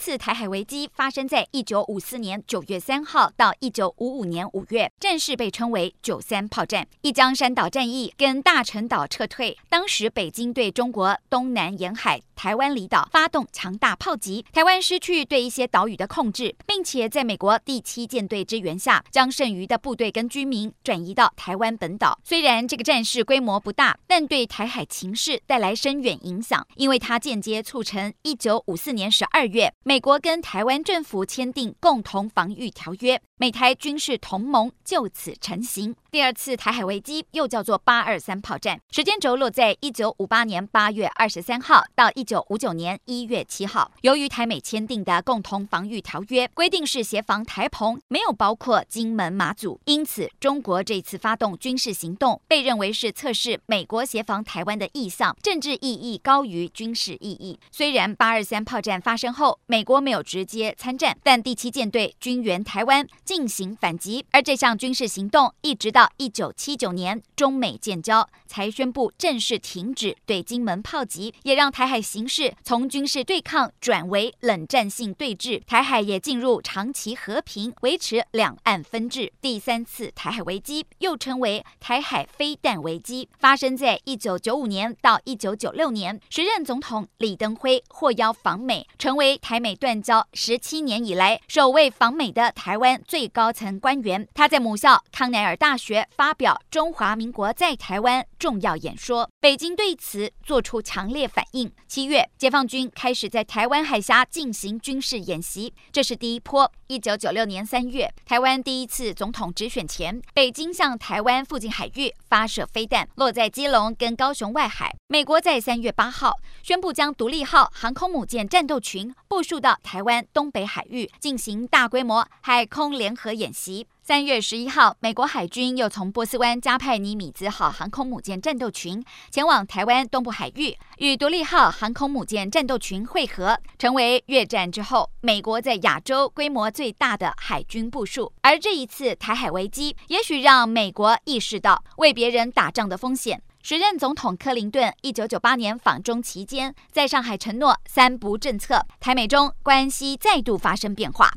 次台海危机发生在一九五四年九月三号到一九五五年五月，战事被称为九三炮战。一江山岛战役跟大陈岛撤退，当时北京对中国东南沿海。台湾离岛发动强大炮击，台湾失去对一些岛屿的控制，并且在美国第七舰队支援下，将剩余的部队跟居民转移到台湾本岛。虽然这个战事规模不大，但对台海情势带来深远影响，因为它间接促成一九五四年十二月美国跟台湾政府签订共同防御条约。美台军事同盟就此成型。第二次台海危机又叫做八二三炮战，时间轴落在一九五八年八月二十三号到一九五九年一月七号。由于台美签订的共同防御条约规定是协防台澎，没有包括金门、马祖，因此中国这次发动军事行动被认为是测试美国协防台湾的意向，政治意义高于军事意义。虽然八二三炮战发生后，美国没有直接参战，但第七舰队军援台湾。进行反击，而这项军事行动一直到一九七九年中美建交才宣布正式停止对金门炮击，也让台海形势从军事对抗转为冷战性对峙，台海也进入长期和平，维持两岸分治。第三次台海危机又称为台海飞弹危机，发生在一九九五年到一九九六年，时任总统李登辉获邀访美，成为台美断交十七年以来首位访美的台湾最。最高层官员，他在母校康奈尔大学发表中华民国在台湾重要演说，北京对此作出强烈反应。七月，解放军开始在台湾海峡进行军事演习，这是第一波。一九九六年三月，台湾第一次总统直选前，北京向台湾附近海域发射飞弹，落在基隆跟高雄外海。美国在三月八号宣布将独立号航空母舰战斗群部署到台湾东北海域，进行大规模海空联合演习。三月十一号，美国海军又从波斯湾加派尼米兹号航空母舰战斗群前往台湾东部海域，与独立号航空母舰战斗群会合，成为越战之后美国在亚洲规模最大的海军部署。而这一次台海危机，也许让美国意识到为别人打仗的风险。时任总统克林顿一九九八年访中期间，在上海承诺“三不”政策，台美中关系再度发生变化。